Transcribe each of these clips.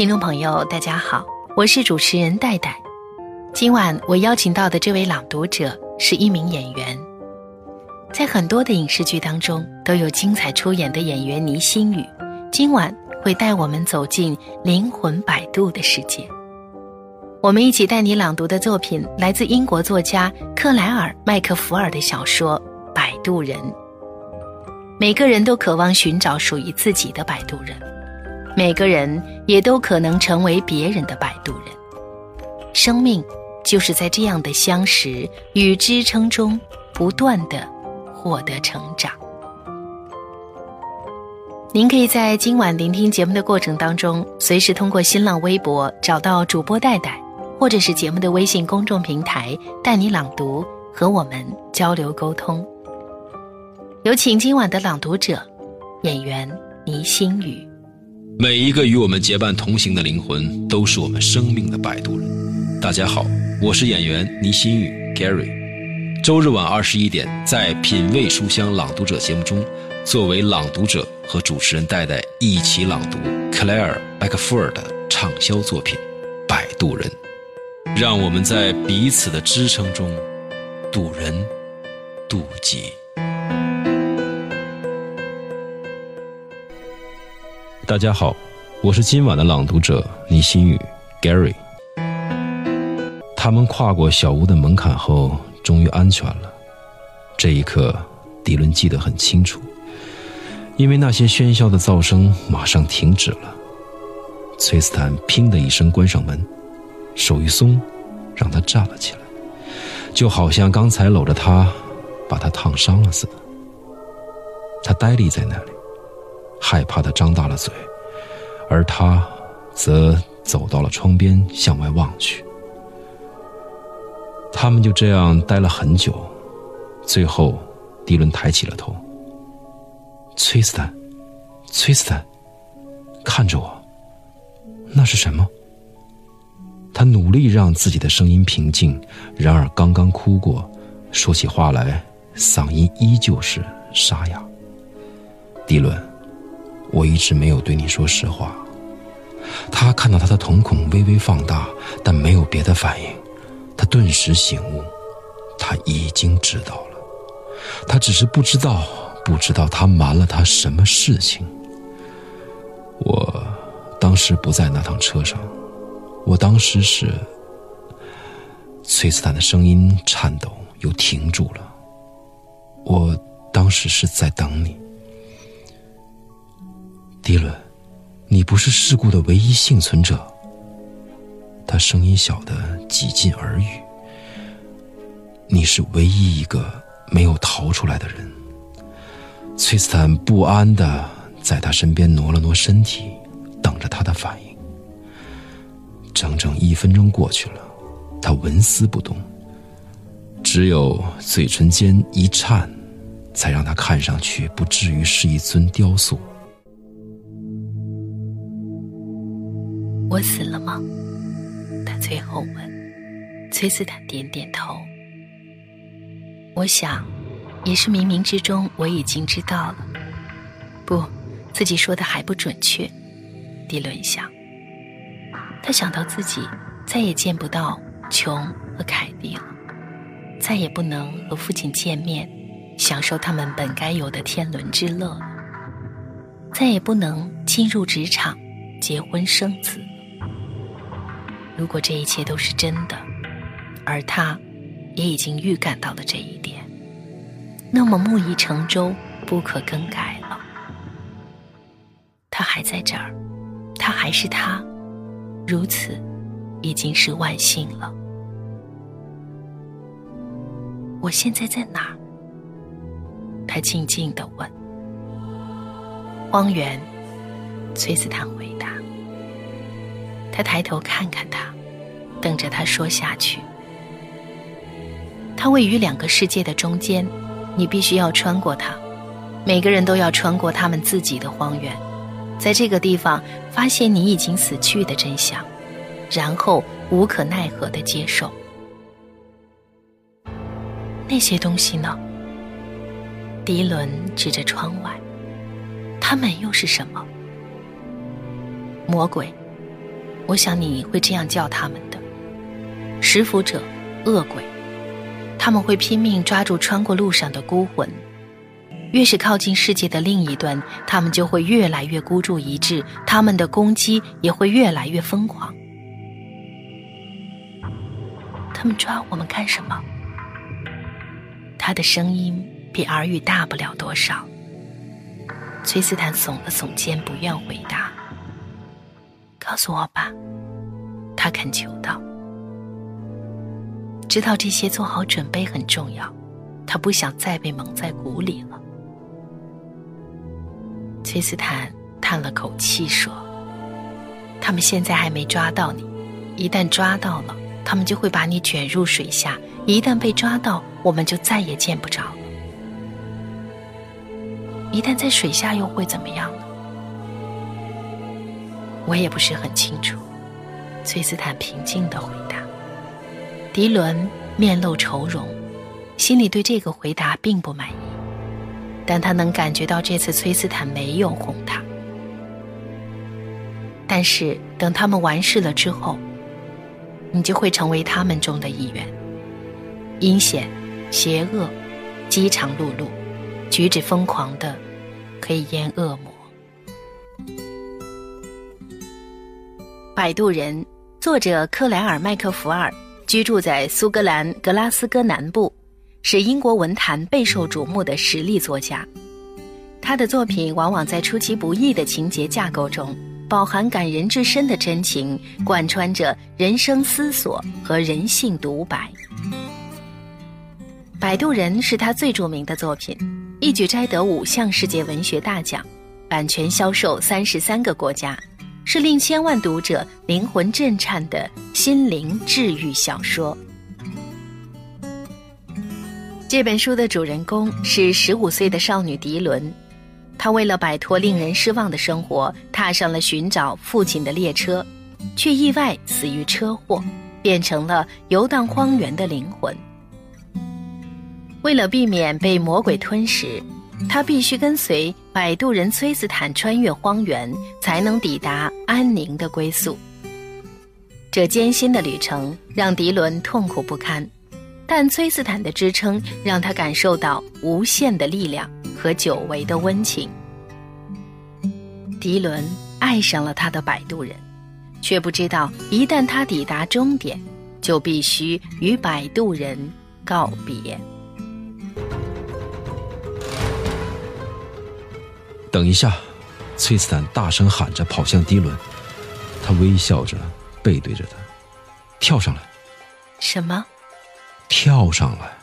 听众朋友，大家好，我是主持人戴戴。今晚我邀请到的这位朗读者是一名演员，在很多的影视剧当中都有精彩出演的演员倪星宇，今晚会带我们走进灵魂摆渡的世界。我们一起带你朗读的作品来自英国作家克莱尔·麦克福尔的小说《摆渡人》。每个人都渴望寻找属于自己的摆渡人，每个人也都可能成为别人的摆渡人。生命就是在这样的相识与支撑中，不断的获得成长。您可以在今晚聆听节目的过程当中，随时通过新浪微博找到主播戴戴，或者是节目的微信公众平台“带你朗读”，和我们交流沟通。有请今晚的朗读者，演员倪星宇。每一个与我们结伴同行的灵魂，都是我们生命的摆渡人。大家好，我是演员倪星宇 Gary。周日晚二十一点，在品味书香朗读者节目中，作为朗读者和主持人戴戴一起朗读克莱尔·麦克福尔的畅销作品《摆渡人》，让我们在彼此的支撑中，渡人渡己。大家好，我是今晚的朗读者倪新宇 Gary。他们跨过小屋的门槛后，终于安全了。这一刻，迪伦记得很清楚，因为那些喧嚣的噪声马上停止了。崔斯坦“砰”的一声关上门，手一松，让他站了起来，就好像刚才搂着他，把他烫伤了似的。他呆立在那里。害怕的张大了嘴，而他，则走到了窗边，向外望去。他们就这样待了很久，最后，迪伦抬起了头。崔斯坦，崔斯坦，看着我，那是什么？他努力让自己的声音平静，然而刚刚哭过，说起话来，嗓音依旧是沙哑。迪伦。我一直没有对你说实话。他看到他的瞳孔微微放大，但没有别的反应。他顿时醒悟，他已经知道了。他只是不知道，不知道他瞒了他什么事情。我当时不在那趟车上，我当时是……崔斯坦的声音颤抖，又停住了。我当时是在等你。迪伦，你不是事故的唯一幸存者。他声音小得几近耳语。你是唯一一个没有逃出来的人。崔斯坦不安的在他身边挪了挪身体，等着他的反应。整整一分钟过去了，他纹丝不动，只有嘴唇间一颤，才让他看上去不至于是一尊雕塑。我死了吗？他最后问。崔斯坦点点头。我想，也是冥冥之中我已经知道了。不，自己说的还不准确。迪伦想。他想到自己再也见不到琼和凯蒂了，再也不能和父亲见面，享受他们本该有的天伦之乐了，再也不能进入职场，结婚生子。如果这一切都是真的，而他，也已经预感到了这一点，那么木已成舟，不可更改了。他还在这儿，他还是他，如此，已经是万幸了。我现在在哪儿？他静静的问。荒原，崔斯坦回答。他抬头看看他，等着他说下去。他位于两个世界的中间，你必须要穿过它。每个人都要穿过他们自己的荒原，在这个地方发现你已经死去的真相，然后无可奈何的接受。那些东西呢？迪伦指着窗外，他们又是什么？魔鬼。我想你会这样叫他们的：食腐者、恶鬼。他们会拼命抓住穿过路上的孤魂。越是靠近世界的另一端，他们就会越来越孤注一掷，他们的攻击也会越来越疯狂。他们抓我们干什么？他的声音比耳语大不了多少。崔斯坦耸了耸肩，不愿回答。告诉我吧，他恳求道。知道这些，做好准备很重要。他不想再被蒙在鼓里了。崔斯坦叹了口气说：“他们现在还没抓到你，一旦抓到了，他们就会把你卷入水下。一旦被抓到，我们就再也见不着了。一旦在水下，又会怎么样呢？我也不是很清楚。”崔斯坦平静的回答。迪伦面露愁容，心里对这个回答并不满意。但他能感觉到这次崔斯坦没有哄他。但是等他们完事了之后，你就会成为他们中的一员。阴险、邪恶、饥肠辘辘、举止疯狂的，可以淹恶魔。摆渡人，作者克莱尔·麦克福尔，居住在苏格兰格拉斯哥南部。是英国文坛备受瞩目的实力作家，他的作品往往在出其不意的情节架构中，饱含感人至深的真情，贯穿着人生思索和人性独白。《摆渡人》是他最著名的作品，一举摘得五项世界文学大奖，版权销售三十三个国家，是令千万读者灵魂震颤的心灵治愈小说。这本书的主人公是十五岁的少女迪伦，她为了摆脱令人失望的生活，踏上了寻找父亲的列车，却意外死于车祸，变成了游荡荒原的灵魂。为了避免被魔鬼吞食，她必须跟随摆渡人崔斯坦穿越荒原，才能抵达安宁的归宿。这艰辛的旅程让迪伦痛苦不堪。但崔斯坦的支撑让他感受到无限的力量和久违的温情。迪伦爱上了他的摆渡人，却不知道一旦他抵达终点，就必须与摆渡人告别。等一下！崔斯坦大声喊着，跑向迪伦。他微笑着背对着他，跳上来。什么？跳上来，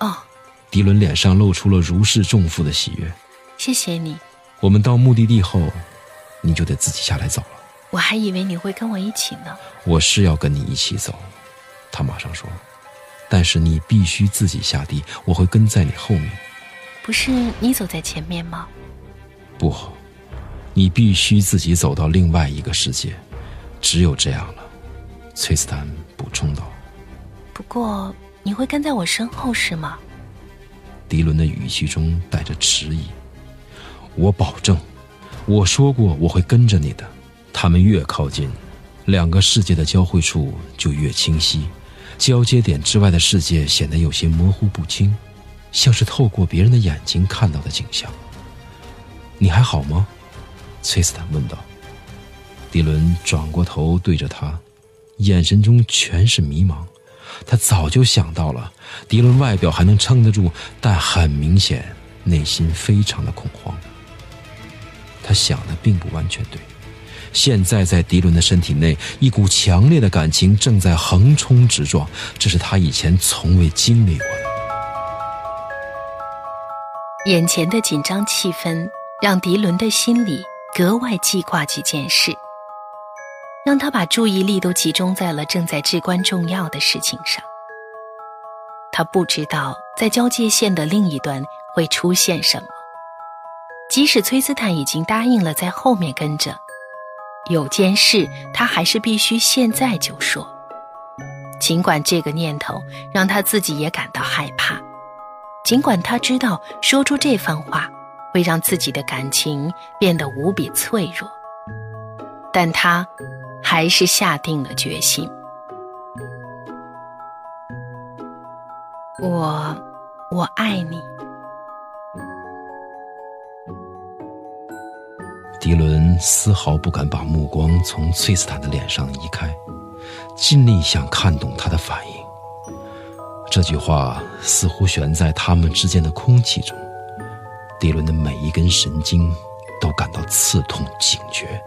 哦，迪伦脸上露出了如释重负的喜悦。谢谢你。我们到目的地后，你就得自己下来走了。我还以为你会跟我一起呢。我是要跟你一起走，他马上说。但是你必须自己下地，我会跟在你后面。不是你走在前面吗？不，你必须自己走到另外一个世界，只有这样了。崔斯坦补充道。不过。你会跟在我身后是吗？迪伦的语气中带着迟疑。我保证，我说过我会跟着你的。他们越靠近，两个世界的交汇处就越清晰，交接点之外的世界显得有些模糊不清，像是透过别人的眼睛看到的景象。你还好吗？崔斯坦问道。迪伦转过头对着他，眼神中全是迷茫。他早就想到了，迪伦外表还能撑得住，但很明显，内心非常的恐慌。他想的并不完全对。现在在迪伦的身体内，一股强烈的感情正在横冲直撞，这是他以前从未经历过的。眼前的紧张气氛让迪伦的心里格外记挂几件事。让他把注意力都集中在了正在至关重要的事情上。他不知道在交界线的另一端会出现什么。即使崔斯坦已经答应了在后面跟着，有件事他还是必须现在就说。尽管这个念头让他自己也感到害怕，尽管他知道说出这番话会让自己的感情变得无比脆弱，但他。还是下定了决心。我，我爱你。迪伦丝毫不敢把目光从崔斯坦的脸上移开，尽力想看懂他的反应。这句话似乎悬在他们之间的空气中，迪伦的每一根神经都感到刺痛、警觉。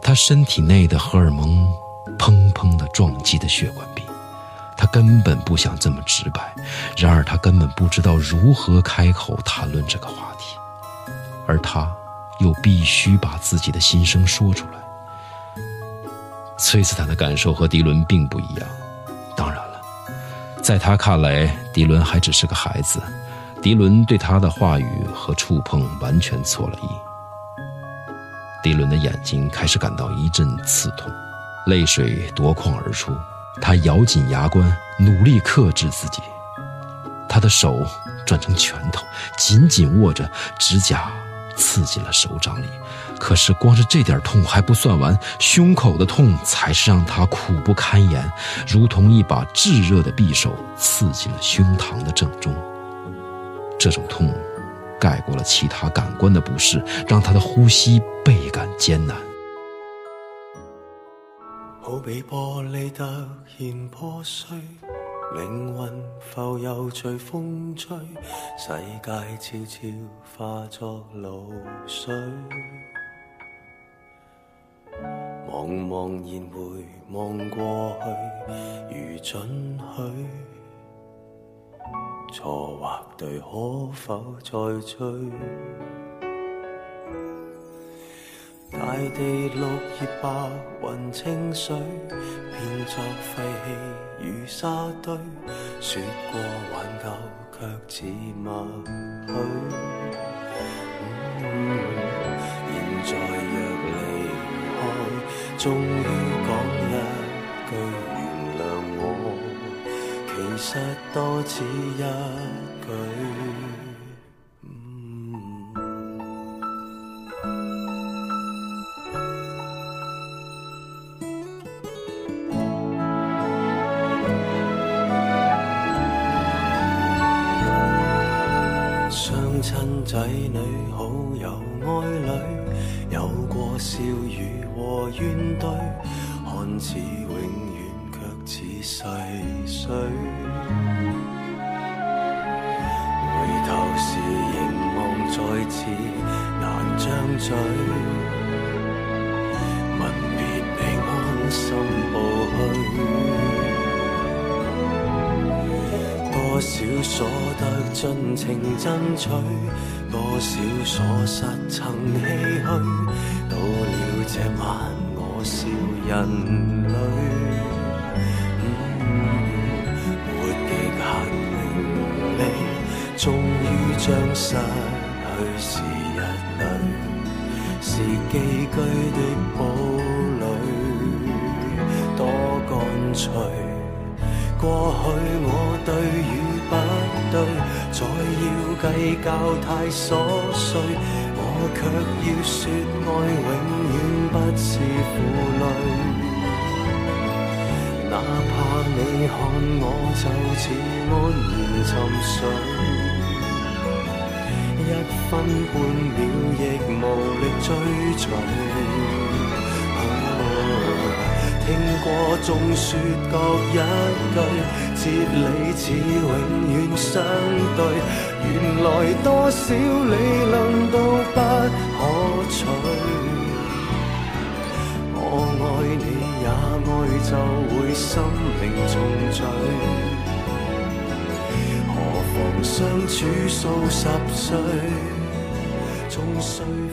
他身体内的荷尔蒙砰砰地撞击着血管壁。他根本不想这么直白，然而他根本不知道如何开口谈论这个话题，而他。又必须把自己的心声说出来。崔斯坦的感受和迪伦并不一样。当然了，在他看来，迪伦还只是个孩子。迪伦对他的话语和触碰完全错了意。迪伦的眼睛开始感到一阵刺痛，泪水夺眶而出。他咬紧牙关，努力克制自己。他的手转成拳头，紧紧握着指甲。刺进了手掌里，可是光是这点痛还不算完，胸口的痛才是让他苦不堪言，如同一把炙热的匕首刺进了胸膛的正中。这种痛，盖过了其他感官的不适，让他的呼吸倍感艰难。好比玻璃突然破碎。灵魂浮游随风吹，世界悄悄化作露水。茫茫然回望过去，如准许，错或对，可否再追？大地绿叶白云清水，变作废弃如沙堆。说过挽救，却似默许。现在若离开，终于讲其实多此一句。仔女好友爱侣，有过笑语和怨怼，看似永远似细水。回头时凝望再次难张嘴，吻别你安心步去。多少所得尽情争取，多少所失曾唏嘘。到了这晚，我笑人泪。将失去时日里，是寄居的堡垒，多干脆。过去我对与不对，再要计较太琐碎，我却要说爱永远不是负累。哪怕你看我就似安然沉睡，分半秒亦无力追随。听过众说各一句，哲理似永远相对。原来多少理论都不可取。我爱你也爱就会心灵重聚。何妨相处数十岁，终须。